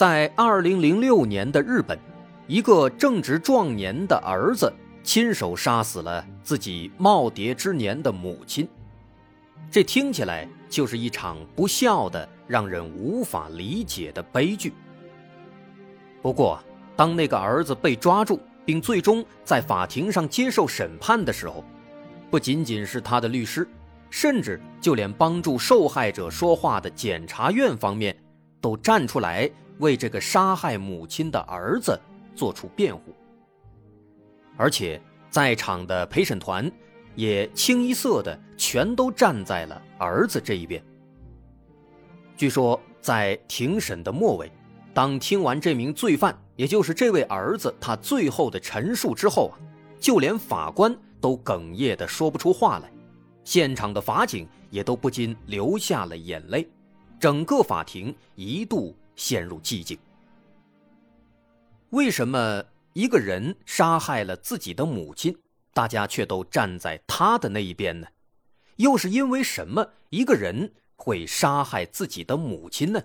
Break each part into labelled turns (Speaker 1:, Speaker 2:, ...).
Speaker 1: 在二零零六年的日本，一个正值壮年的儿子亲手杀死了自己耄耋之年的母亲，这听起来就是一场不孝的、让人无法理解的悲剧。不过，当那个儿子被抓住，并最终在法庭上接受审判的时候，不仅仅是他的律师，甚至就连帮助受害者说话的检察院方面，都站出来为这个杀害母亲的儿子做出辩护。而且在场的陪审团也清一色的全都站在了儿子这一边。据说在庭审的末尾，当听完这名罪犯，也就是这位儿子他最后的陈述之后啊，就连法官。都哽咽的说不出话来，现场的法警也都不禁流下了眼泪，整个法庭一度陷入寂静。为什么一个人杀害了自己的母亲，大家却都站在他的那一边呢？又是因为什么一个人会杀害自己的母亲呢？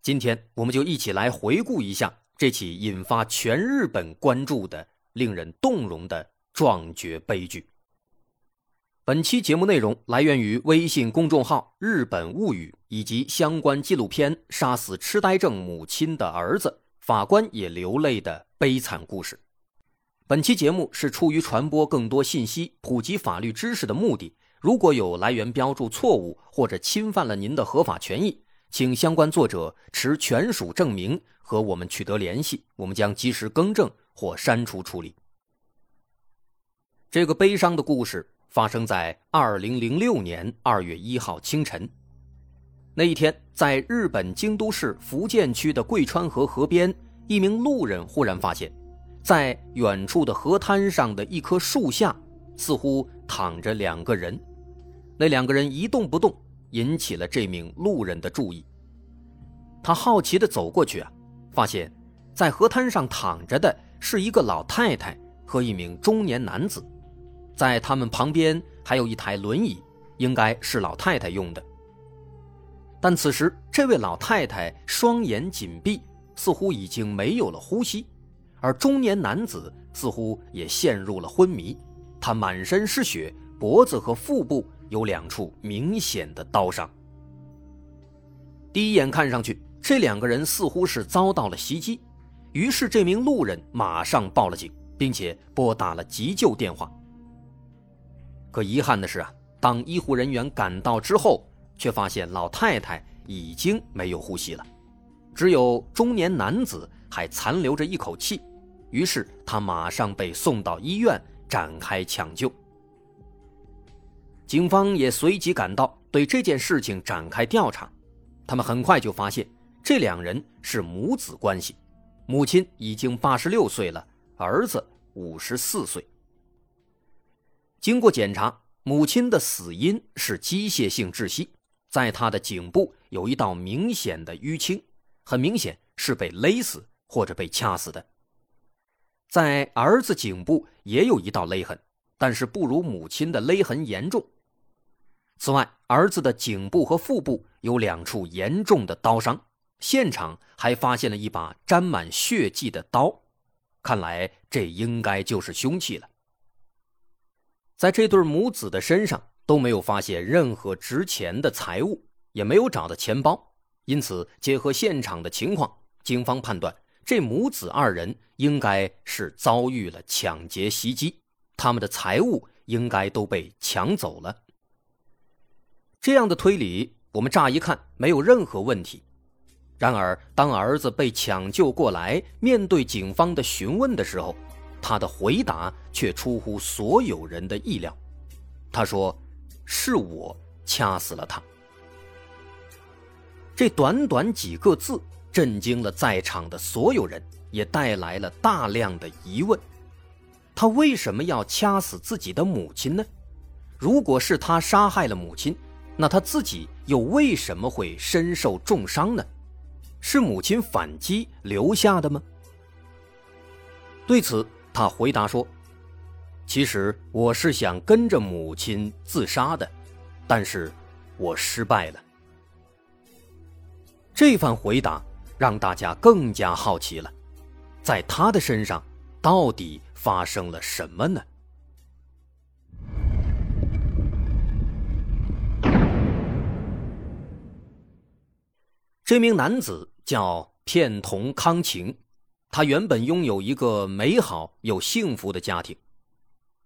Speaker 1: 今天我们就一起来回顾一下这起引发全日本关注的、令人动容的。壮绝悲剧。本期节目内容来源于微信公众号“日本物语”以及相关纪录片《杀死痴呆症母亲的儿子，法官也流泪的悲惨故事》。本期节目是出于传播更多信息、普及法律知识的目的。如果有来源标注错误或者侵犯了您的合法权益，请相关作者持权属证明和我们取得联系，我们将及时更正或删除处理。这个悲伤的故事发生在二零零六年二月一号清晨。那一天，在日本京都市福建区的贵川河河边，一名路人忽然发现，在远处的河滩上的一棵树下，似乎躺着两个人。那两个人一动不动，引起了这名路人的注意。他好奇地走过去啊，发现，在河滩上躺着的是一个老太太和一名中年男子。在他们旁边还有一台轮椅，应该是老太太用的。但此时，这位老太太双眼紧闭，似乎已经没有了呼吸，而中年男子似乎也陷入了昏迷。他满身是血，脖子和腹部有两处明显的刀伤。第一眼看上去，这两个人似乎是遭到了袭击，于是这名路人马上报了警，并且拨打了急救电话。可遗憾的是啊，当医护人员赶到之后，却发现老太太已经没有呼吸了，只有中年男子还残留着一口气。于是他马上被送到医院展开抢救。警方也随即赶到，对这件事情展开调查。他们很快就发现，这两人是母子关系，母亲已经八十六岁了，儿子五十四岁。经过检查，母亲的死因是机械性窒息，在她的颈部有一道明显的淤青，很明显是被勒死或者被掐死的。在儿子颈部也有一道勒痕，但是不如母亲的勒痕严重。此外，儿子的颈部和腹部有两处严重的刀伤，现场还发现了一把沾满血迹的刀，看来这应该就是凶器了。在这对母子的身上都没有发现任何值钱的财物，也没有找到钱包，因此结合现场的情况，警方判断这母子二人应该是遭遇了抢劫袭击，他们的财物应该都被抢走了。这样的推理，我们乍一看没有任何问题。然而，当儿子被抢救过来，面对警方的询问的时候，他的回答却出乎所有人的意料，他说：“是我掐死了他。”这短短几个字，震惊了在场的所有人，也带来了大量的疑问：他为什么要掐死自己的母亲呢？如果是他杀害了母亲，那他自己又为什么会身受重伤呢？是母亲反击留下的吗？对此，他回答说：“其实我是想跟着母亲自杀的，但是我失败了。”这番回答让大家更加好奇了，在他的身上到底发生了什么呢？这名男子叫片桐康晴，他原本拥有一个美好又幸福的家庭。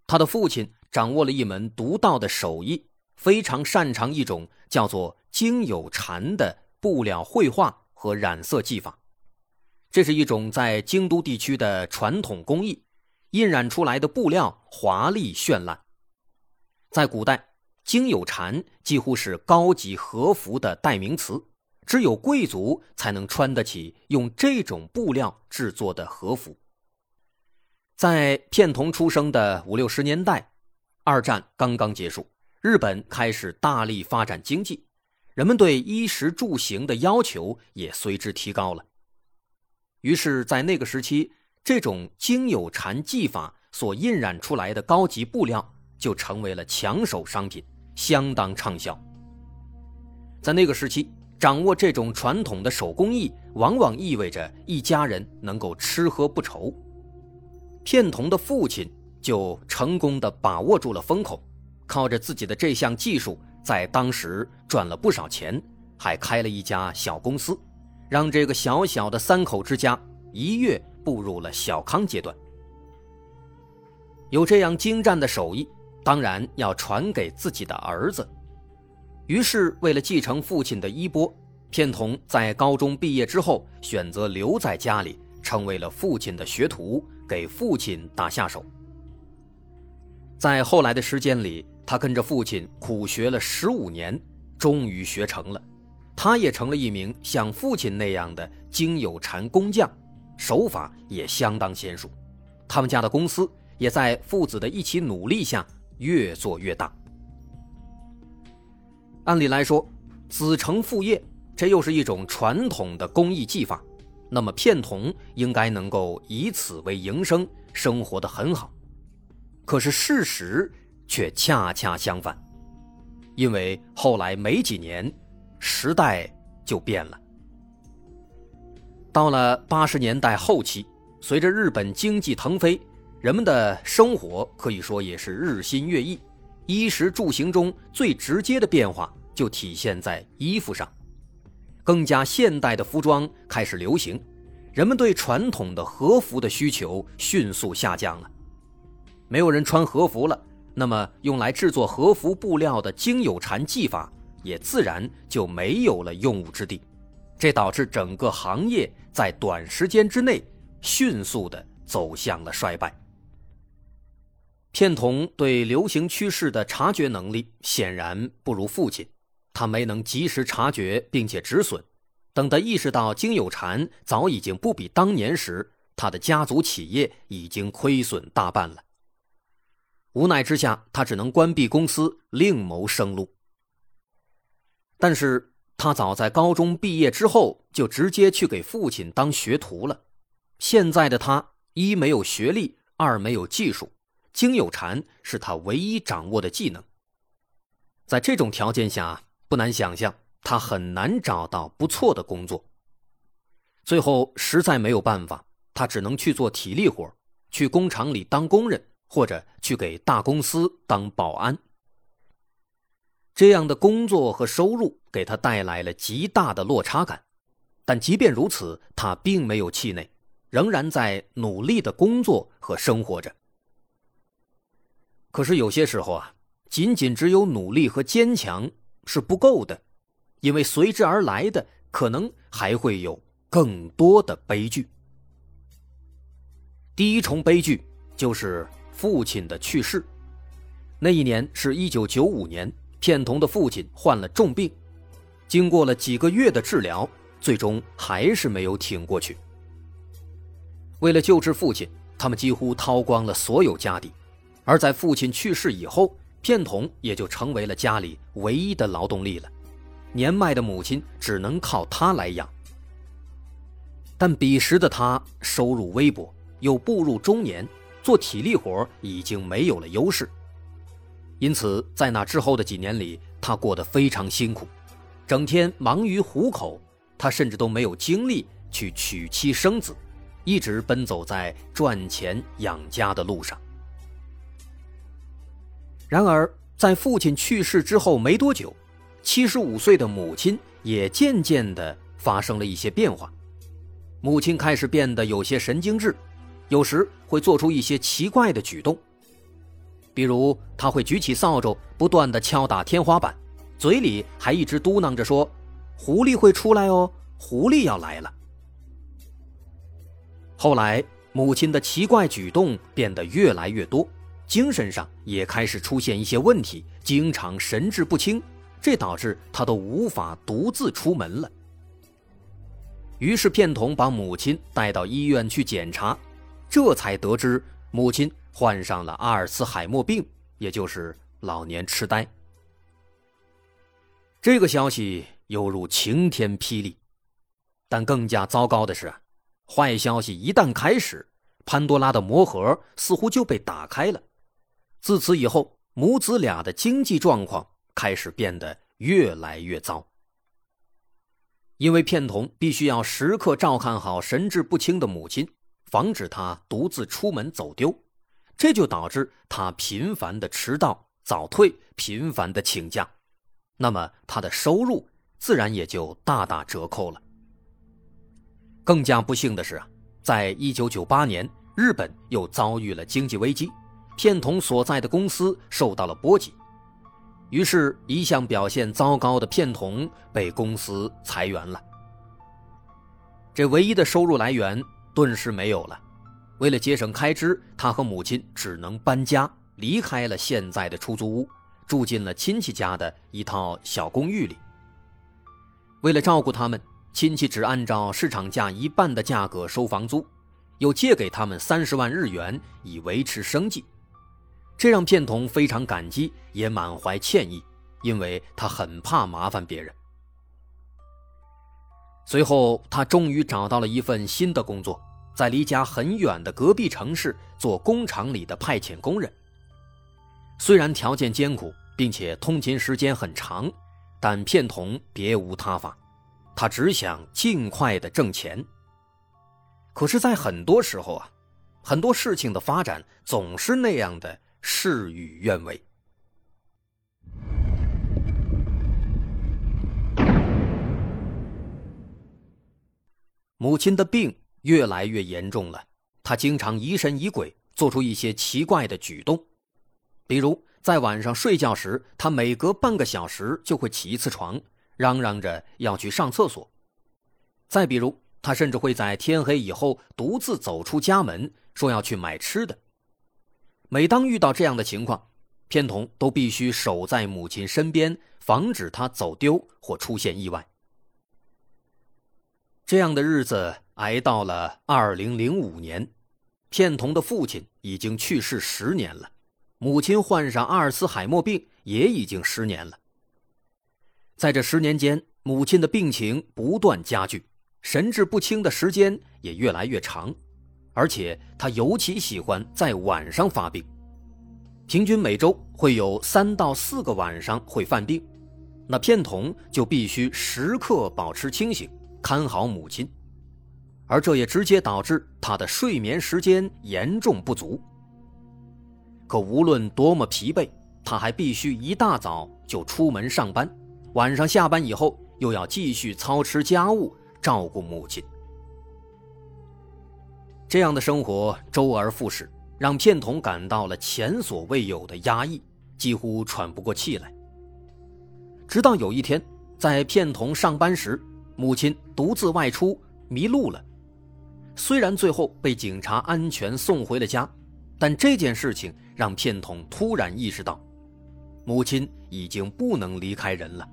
Speaker 1: 他的父亲掌握了一门独到的手艺，非常擅长一种叫做精有禅的布料绘画和染色技法。这是一种在京都地区的传统工艺，印染出来的布料华丽绚烂。在古代，精有禅几乎是高级和服的代名词。只有贵族才能穿得起用这种布料制作的和服。在片桐出生的五六十年代，二战刚刚结束，日本开始大力发展经济，人们对衣食住行的要求也随之提高了。于是，在那个时期，这种经有禅技法所印染出来的高级布料就成为了抢手商品，相当畅销。在那个时期。掌握这种传统的手工艺，往往意味着一家人能够吃喝不愁。片桐的父亲就成功的把握住了风口，靠着自己的这项技术，在当时赚了不少钱，还开了一家小公司，让这个小小的三口之家一跃步入了小康阶段。有这样精湛的手艺，当然要传给自己的儿子。于是，为了继承父亲的衣钵，片桐在高中毕业之后选择留在家里，成为了父亲的学徒，给父亲打下手。在后来的时间里，他跟着父亲苦学了十五年，终于学成了。他也成了一名像父亲那样的精有禅工匠，手法也相当娴熟。他们家的公司也在父子的一起努力下越做越大。按理来说，子承父业，这又是一种传统的工艺技法，那么片桐应该能够以此为营生，生活的很好。可是事实却恰恰相反，因为后来没几年，时代就变了。到了八十年代后期，随着日本经济腾飞，人们的生活可以说也是日新月异。衣食住行中最直接的变化就体现在衣服上，更加现代的服装开始流行，人们对传统的和服的需求迅速下降了，没有人穿和服了，那么用来制作和服布料的精有禅技法也自然就没有了用武之地，这导致整个行业在短时间之内迅速的走向了衰败。片桐对流行趋势的察觉能力显然不如父亲，他没能及时察觉并且止损，等他意识到金有禅早已经不比当年时，他的家族企业已经亏损大半了。无奈之下，他只能关闭公司，另谋生路。但是他早在高中毕业之后就直接去给父亲当学徒了。现在的他一没有学历，二没有技术。金有禅是他唯一掌握的技能，在这种条件下，不难想象他很难找到不错的工作。最后实在没有办法，他只能去做体力活，去工厂里当工人，或者去给大公司当保安。这样的工作和收入给他带来了极大的落差感，但即便如此，他并没有气馁，仍然在努力的工作和生活着。可是有些时候啊，仅仅只有努力和坚强是不够的，因为随之而来的可能还会有更多的悲剧。第一重悲剧就是父亲的去世。那一年是一九九五年，片桐的父亲患了重病，经过了几个月的治疗，最终还是没有挺过去。为了救治父亲，他们几乎掏光了所有家底，而在父亲去世以后，片桐也就成为了家里唯一的劳动力了。年迈的母亲只能靠他来养。但彼时的他收入微薄，又步入中年，做体力活已经没有了优势。因此，在那之后的几年里，他过得非常辛苦，整天忙于糊口，他甚至都没有精力去娶妻生子。一直奔走在赚钱养家的路上。然而，在父亲去世之后没多久，七十五岁的母亲也渐渐的发生了一些变化。母亲开始变得有些神经质，有时会做出一些奇怪的举动。比如，他会举起扫帚，不断的敲打天花板，嘴里还一直嘟囔着说：“狐狸会出来哦，狐狸要来了。”后来，母亲的奇怪举动变得越来越多，精神上也开始出现一些问题，经常神志不清，这导致他都无法独自出门了。于是，片童把母亲带到医院去检查，这才得知母亲患上了阿尔茨海默病，也就是老年痴呆。这个消息犹如晴天霹雳，但更加糟糕的是。坏消息一旦开始，潘多拉的魔盒似乎就被打开了。自此以后，母子俩的经济状况开始变得越来越糟。因为片桐必须要时刻照看好神志不清的母亲，防止她独自出门走丢，这就导致他频繁的迟到、早退，频繁的请假，那么他的收入自然也就大打折扣了。更加不幸的是啊，在一九九八年，日本又遭遇了经济危机，片桐所在的公司受到了波及，于是，一向表现糟糕的片桐被公司裁员了。这唯一的收入来源顿时没有了。为了节省开支，他和母亲只能搬家，离开了现在的出租屋，住进了亲戚家的一套小公寓里。为了照顾他们。亲戚只按照市场价一半的价格收房租，又借给他们三十万日元以维持生计，这让片桐非常感激，也满怀歉意，因为他很怕麻烦别人。随后，他终于找到了一份新的工作，在离家很远的隔壁城市做工厂里的派遣工人。虽然条件艰苦，并且通勤时间很长，但片桐别无他法。他只想尽快的挣钱。可是，在很多时候啊，很多事情的发展总是那样的事与愿违。母亲的病越来越严重了，她经常疑神疑鬼，做出一些奇怪的举动，比如在晚上睡觉时，她每隔半个小时就会起一次床。嚷嚷着要去上厕所，再比如，他甚至会在天黑以后独自走出家门，说要去买吃的。每当遇到这样的情况，片桐都必须守在母亲身边，防止她走丢或出现意外。这样的日子挨到了二零零五年，片桐的父亲已经去世十年了，母亲患上阿尔茨海默病也已经十年了。在这十年间，母亲的病情不断加剧，神志不清的时间也越来越长，而且他尤其喜欢在晚上发病，平均每周会有三到四个晚上会犯病，那片桐就必须时刻保持清醒，看好母亲，而这也直接导致他的睡眠时间严重不足。可无论多么疲惫，他还必须一大早就出门上班。晚上下班以后，又要继续操持家务，照顾母亲。这样的生活周而复始，让片桐感到了前所未有的压抑，几乎喘不过气来。直到有一天，在片桐上班时，母亲独自外出迷路了。虽然最后被警察安全送回了家，但这件事情让片桐突然意识到，母亲已经不能离开人了。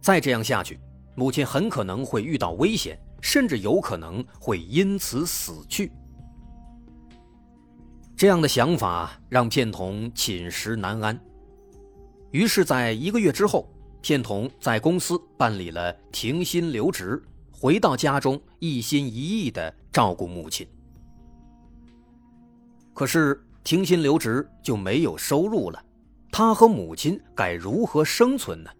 Speaker 1: 再这样下去，母亲很可能会遇到危险，甚至有可能会因此死去。这样的想法让片桐寝食难安。于是，在一个月之后，片桐在公司办理了停薪留职，回到家中，一心一意的照顾母亲。可是，停薪留职就没有收入了，他和母亲该如何生存呢？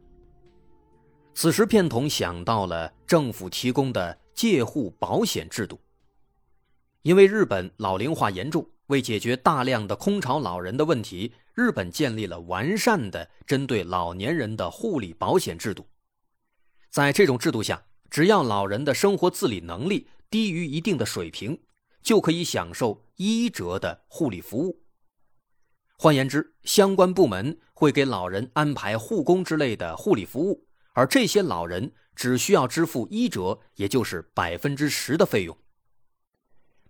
Speaker 1: 此时，片桐想到了政府提供的介护保险制度。因为日本老龄化严重，为解决大量的空巢老人的问题，日本建立了完善的针对老年人的护理保险制度。在这种制度下，只要老人的生活自理能力低于一定的水平，就可以享受一折的护理服务。换言之，相关部门会给老人安排护工之类的护理服务。而这些老人只需要支付一折，也就是百分之十的费用。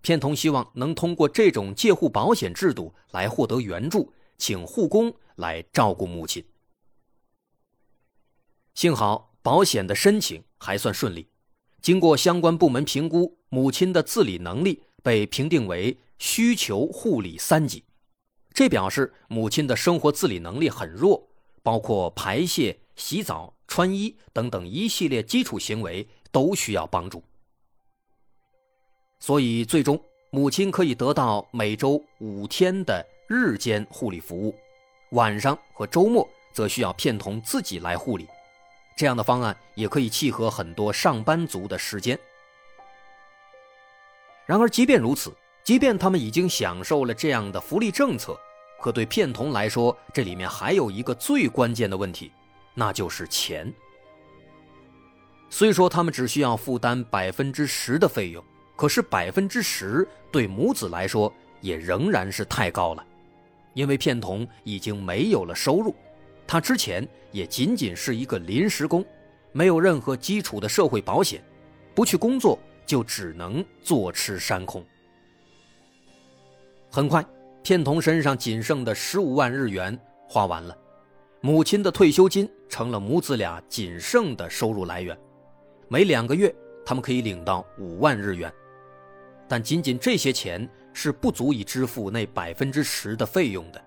Speaker 1: 片桐希望能通过这种介护保险制度来获得援助，请护工来照顾母亲。幸好保险的申请还算顺利，经过相关部门评估，母亲的自理能力被评定为需求护理三级，这表示母亲的生活自理能力很弱，包括排泄、洗澡。穿衣等等一系列基础行为都需要帮助，所以最终母亲可以得到每周五天的日间护理服务，晚上和周末则需要片桐自己来护理。这样的方案也可以契合很多上班族的时间。然而，即便如此，即便他们已经享受了这样的福利政策，可对片童来说，这里面还有一个最关键的问题。那就是钱。虽说他们只需要负担百分之十的费用，可是百分之十对母子来说也仍然是太高了，因为片桐已经没有了收入，他之前也仅仅是一个临时工，没有任何基础的社会保险，不去工作就只能坐吃山空。很快，片桐身上仅剩的十五万日元花完了。母亲的退休金成了母子俩仅剩的收入来源，每两个月他们可以领到五万日元，但仅仅这些钱是不足以支付那百分之十的费用的。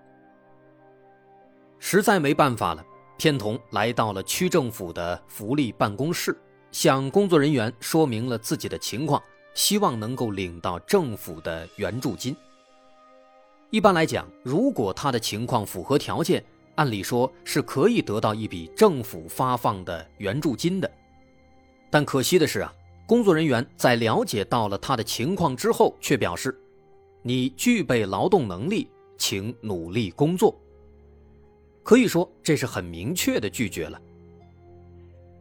Speaker 1: 实在没办法了，片桐来到了区政府的福利办公室，向工作人员说明了自己的情况，希望能够领到政府的援助金。一般来讲，如果他的情况符合条件，按理说是可以得到一笔政府发放的援助金的，但可惜的是啊，工作人员在了解到了他的情况之后，却表示：“你具备劳动能力，请努力工作。”可以说这是很明确的拒绝了。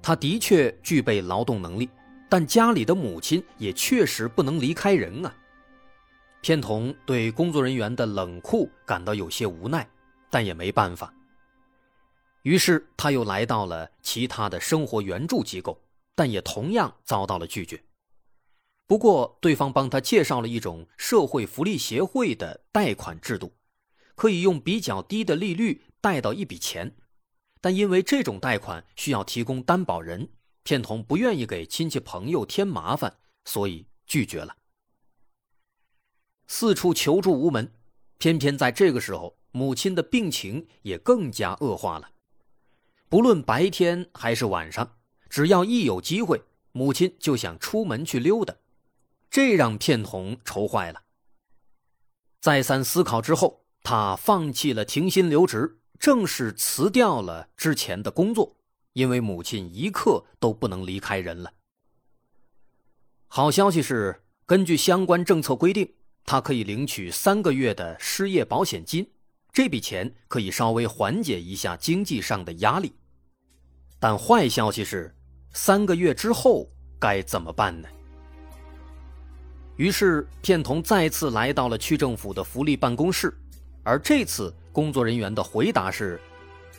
Speaker 1: 他的确具备劳动能力，但家里的母亲也确实不能离开人啊。片桐对工作人员的冷酷感到有些无奈，但也没办法。于是他又来到了其他的生活援助机构，但也同样遭到了拒绝。不过，对方帮他介绍了一种社会福利协会的贷款制度，可以用比较低的利率贷到一笔钱。但因为这种贷款需要提供担保人，片桐不愿意给亲戚朋友添麻烦，所以拒绝了。四处求助无门，偏偏在这个时候，母亲的病情也更加恶化了。不论白天还是晚上，只要一有机会，母亲就想出门去溜达，这让片桐愁坏了。再三思考之后，他放弃了停薪留职，正式辞掉了之前的工作，因为母亲一刻都不能离开人了。好消息是，根据相关政策规定，他可以领取三个月的失业保险金。这笔钱可以稍微缓解一下经济上的压力，但坏消息是，三个月之后该怎么办呢？于是片桐再次来到了区政府的福利办公室，而这次工作人员的回答是：“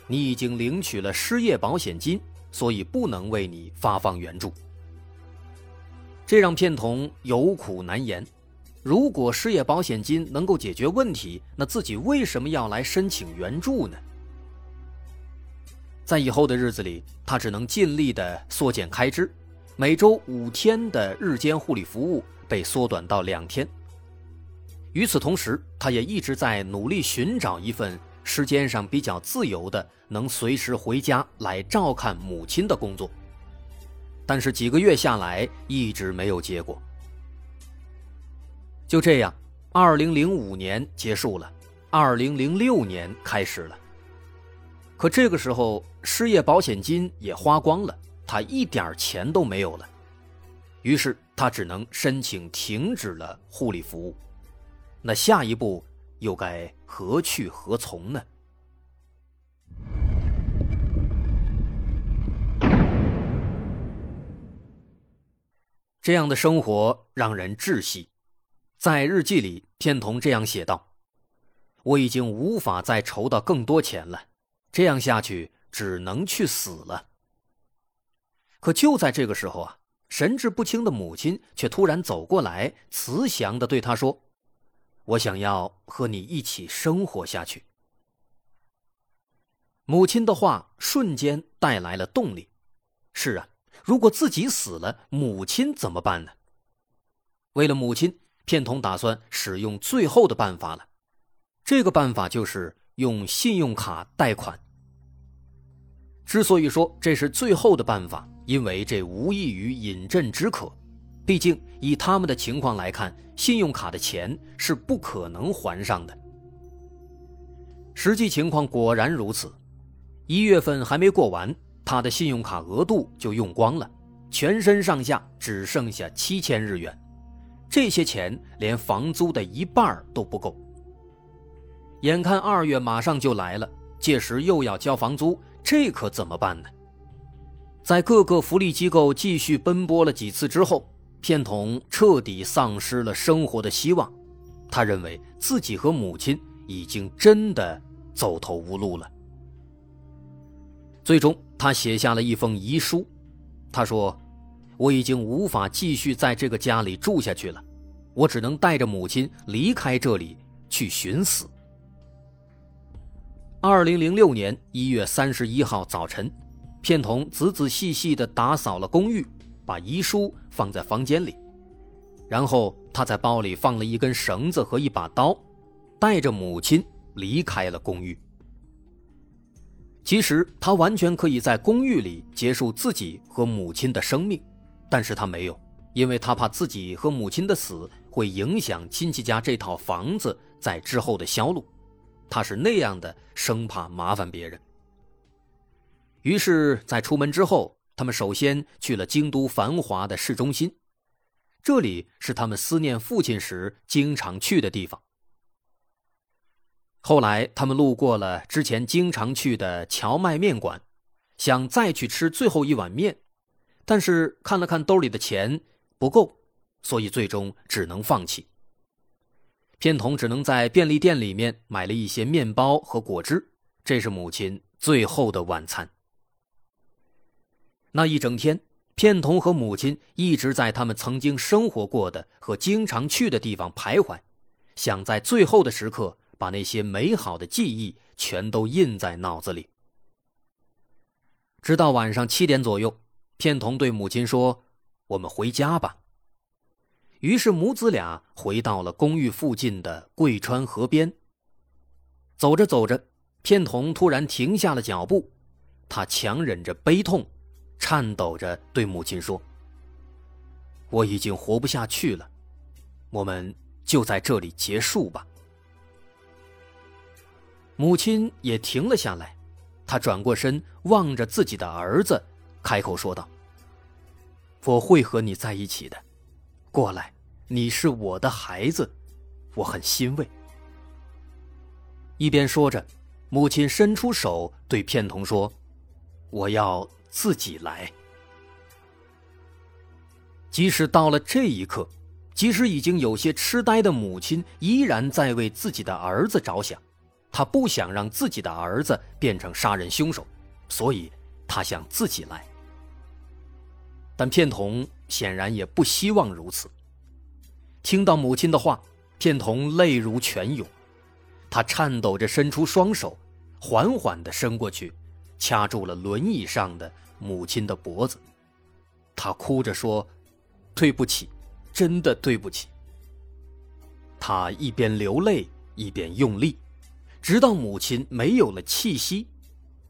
Speaker 1: 你已经领取了失业保险金，所以不能为你发放援助。”这让片桐有苦难言。如果失业保险金能够解决问题，那自己为什么要来申请援助呢？在以后的日子里，他只能尽力的缩减开支，每周五天的日间护理服务被缩短到两天。与此同时，他也一直在努力寻找一份时间上比较自由的、能随时回家来照看母亲的工作。但是几个月下来，一直没有结果。就这样，二零零五年结束了，二零零六年开始了。可这个时候，失业保险金也花光了，他一点钱都没有了。于是他只能申请停止了护理服务。那下一步又该何去何从呢？这样的生活让人窒息。在日记里，片桐这样写道：“我已经无法再筹到更多钱了。”这样下去，只能去死了。可就在这个时候啊，神志不清的母亲却突然走过来，慈祥的对他说：“我想要和你一起生活下去。”母亲的话瞬间带来了动力。是啊，如果自己死了，母亲怎么办呢？为了母亲，片桐打算使用最后的办法了。这个办法就是用信用卡贷款。之所以说这是最后的办法，因为这无异于饮鸩止渴。毕竟以他们的情况来看，信用卡的钱是不可能还上的。实际情况果然如此，一月份还没过完，他的信用卡额度就用光了，全身上下只剩下七千日元。这些钱连房租的一半都不够。眼看二月马上就来了，届时又要交房租。这可怎么办呢？在各个福利机构继续奔波了几次之后，片桐彻底丧失了生活的希望。他认为自己和母亲已经真的走投无路了。最终，他写下了一封遗书。他说：“我已经无法继续在这个家里住下去了，我只能带着母亲离开这里，去寻死。”二零零六年一月三十一号早晨，片桐仔仔细细地打扫了公寓，把遗书放在房间里，然后他在包里放了一根绳子和一把刀，带着母亲离开了公寓。其实他完全可以在公寓里结束自己和母亲的生命，但是他没有，因为他怕自己和母亲的死会影响亲戚家这套房子在之后的销路。他是那样的，生怕麻烦别人。于是，在出门之后，他们首先去了京都繁华的市中心，这里是他们思念父亲时经常去的地方。后来，他们路过了之前经常去的荞麦面馆，想再去吃最后一碗面，但是看了看兜里的钱不够，所以最终只能放弃。片桐只能在便利店里面买了一些面包和果汁，这是母亲最后的晚餐。那一整天，片桐和母亲一直在他们曾经生活过的和经常去的地方徘徊，想在最后的时刻把那些美好的记忆全都印在脑子里。直到晚上七点左右，片桐对母亲说：“我们回家吧。”于是母子俩回到了公寓附近的贵川河边。走着走着，片桐突然停下了脚步，他强忍着悲痛，颤抖着对母亲说：“我已经活不下去了，我们就在这里结束吧。”母亲也停了下来，她转过身望着自己的儿子，开口说道：“我会和你在一起的。”过来，你是我的孩子，我很欣慰。一边说着，母亲伸出手对片桐说：“我要自己来。”即使到了这一刻，即使已经有些痴呆的母亲，依然在为自己的儿子着想。她不想让自己的儿子变成杀人凶手，所以他想自己来。但片桐。显然也不希望如此。听到母亲的话，片桐泪如泉涌，他颤抖着伸出双手，缓缓地伸过去，掐住了轮椅上的母亲的脖子。他哭着说：“对不起，真的对不起。”他一边流泪一边用力，直到母亲没有了气息，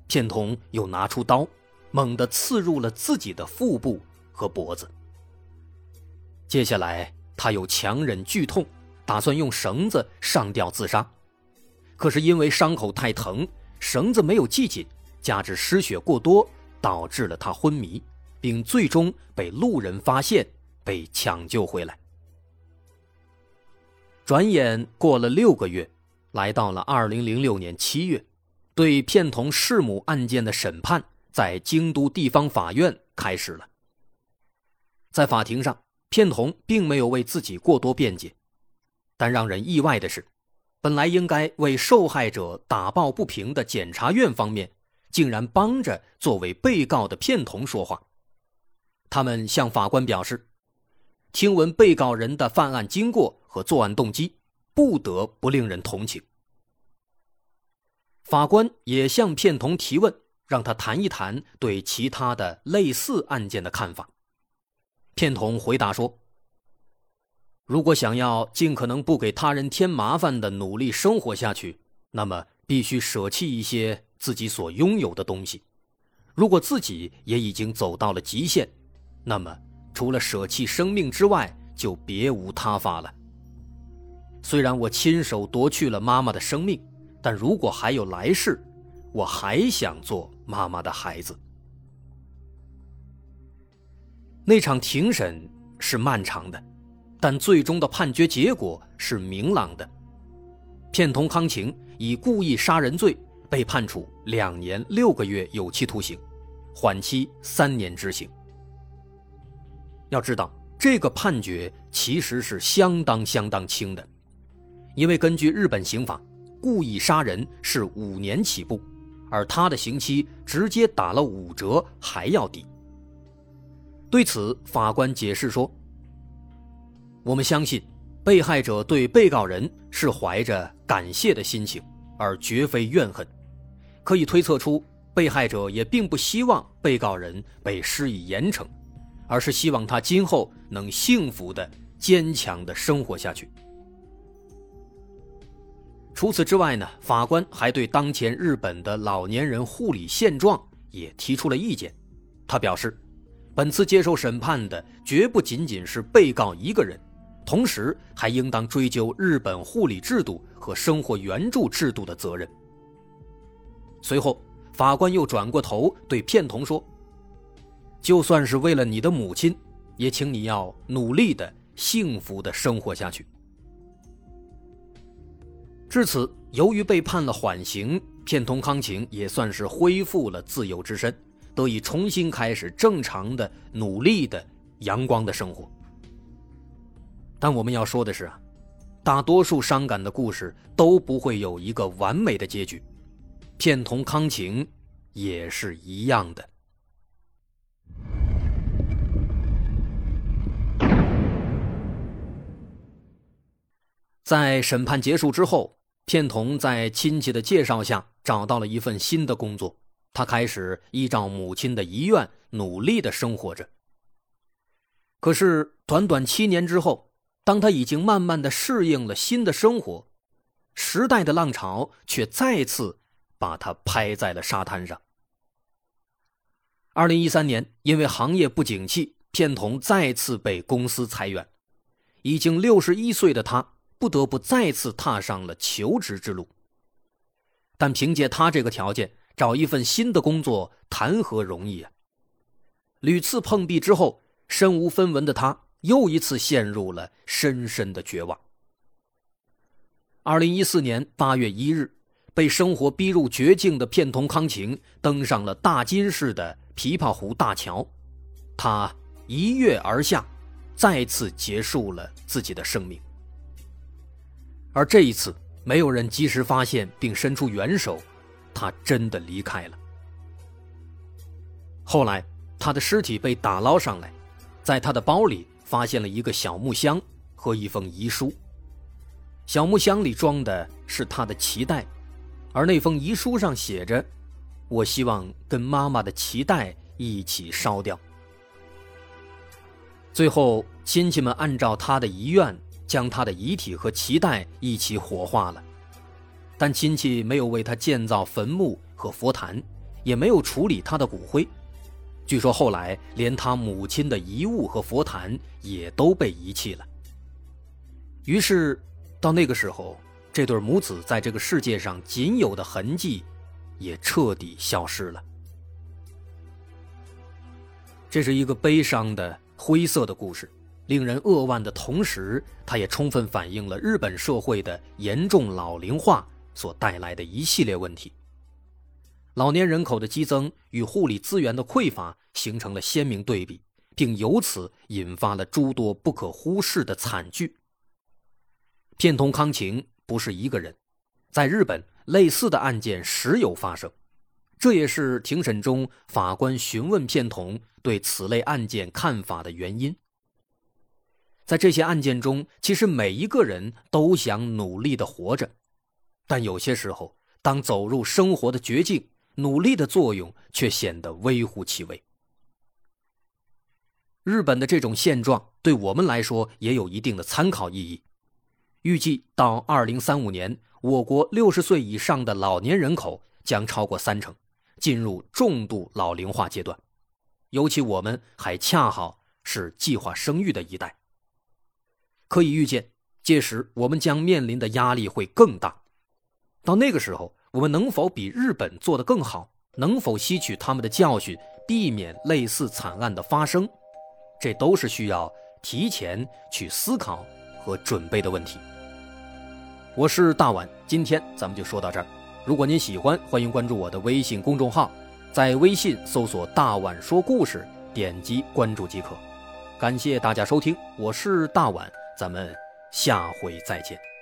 Speaker 1: 片桐又拿出刀，猛地刺入了自己的腹部和脖子。接下来，他又强忍剧痛，打算用绳子上吊自杀，可是因为伤口太疼，绳子没有系紧，加之失血过多，导致了他昏迷。并最终被路人发现，被抢救回来。转眼过了六个月，来到了二零零六年七月，对片桐弑母案件的审判在京都地方法院开始了。在法庭上，片桐并没有为自己过多辩解，但让人意外的是，本来应该为受害者打抱不平的检察院方面，竟然帮着作为被告的片桐说话。他们向法官表示，听闻被告人的犯案经过和作案动机，不得不令人同情。法官也向片桐提问，让他谈一谈对其他的类似案件的看法。片桐回答说：“如果想要尽可能不给他人添麻烦的努力生活下去，那么必须舍弃一些自己所拥有的东西。如果自己也已经走到了极限。”那么，除了舍弃生命之外，就别无他法了。虽然我亲手夺去了妈妈的生命，但如果还有来世，我还想做妈妈的孩子。那场庭审是漫长的，但最终的判决结果是明朗的。片桐康晴以故意杀人罪被判处两年六个月有期徒刑，缓期三年执行。要知道，这个判决其实是相当相当轻的，因为根据日本刑法，故意杀人是五年起步，而他的刑期直接打了五折，还要低。对此，法官解释说：“我们相信，被害者对被告人是怀着感谢的心情，而绝非怨恨。可以推测出，被害者也并不希望被告人被施以严惩。”而是希望他今后能幸福的、坚强的生活下去。除此之外呢，法官还对当前日本的老年人护理现状也提出了意见。他表示，本次接受审判的绝不仅仅是被告一个人，同时还应当追究日本护理制度和生活援助制度的责任。随后，法官又转过头对片桐说。就算是为了你的母亲，也请你要努力的、幸福的生活下去。至此，由于被判了缓刑，片桐康晴也算是恢复了自由之身，得以重新开始正常的、努力的、阳光的生活。但我们要说的是啊，大多数伤感的故事都不会有一个完美的结局，片桐康晴也是一样的。在审判结束之后，片桐在亲戚的介绍下找到了一份新的工作。他开始依照母亲的遗愿努力的生活着。可是，短短七年之后，当他已经慢慢的适应了新的生活，时代的浪潮却再次把他拍在了沙滩上。二零一三年，因为行业不景气，片桐再次被公司裁员。已经六十一岁的他。不得不再次踏上了求职之路，但凭借他这个条件，找一份新的工作谈何容易啊！屡次碰壁之后，身无分文的他又一次陷入了深深的绝望。二零一四年八月一日，被生活逼入绝境的片桐康晴登上了大金市的琵琶湖大桥，他一跃而下，再次结束了自己的生命。而这一次，没有人及时发现并伸出援手，他真的离开了。后来，他的尸体被打捞上来，在他的包里发现了一个小木箱和一封遗书。小木箱里装的是他的脐带，而那封遗书上写着：“我希望跟妈妈的脐带一起烧掉。最后，亲戚们按照他的遗愿，将他的遗体和脐带一起火化了，但亲戚没有为他建造坟墓和佛坛，也没有处理他的骨灰。据说后来连他母亲的遗物和佛坛也都被遗弃了。于是，到那个时候，这对母子在这个世界上仅有的痕迹，也彻底消失了。这是一个悲伤的。灰色的故事，令人扼腕的同时，它也充分反映了日本社会的严重老龄化所带来的一系列问题。老年人口的激增与护理资源的匮乏形成了鲜明对比，并由此引发了诸多不可忽视的惨剧。片桐康晴不是一个人，在日本类似的案件时有发生。这也是庭审中法官询问片桐对此类案件看法的原因。在这些案件中，其实每一个人都想努力的活着，但有些时候，当走入生活的绝境，努力的作用却显得微乎其微。日本的这种现状对我们来说也有一定的参考意义。预计到二零三五年，我国六十岁以上的老年人口将超过三成。进入重度老龄化阶段，尤其我们还恰好是计划生育的一代。可以预见，届时我们将面临的压力会更大。到那个时候，我们能否比日本做得更好？能否吸取他们的教训，避免类似惨案的发生？这都是需要提前去思考和准备的问题。我是大碗，今天咱们就说到这儿。如果您喜欢，欢迎关注我的微信公众号，在微信搜索“大碗说故事”，点击关注即可。感谢大家收听，我是大碗，咱们下回再见。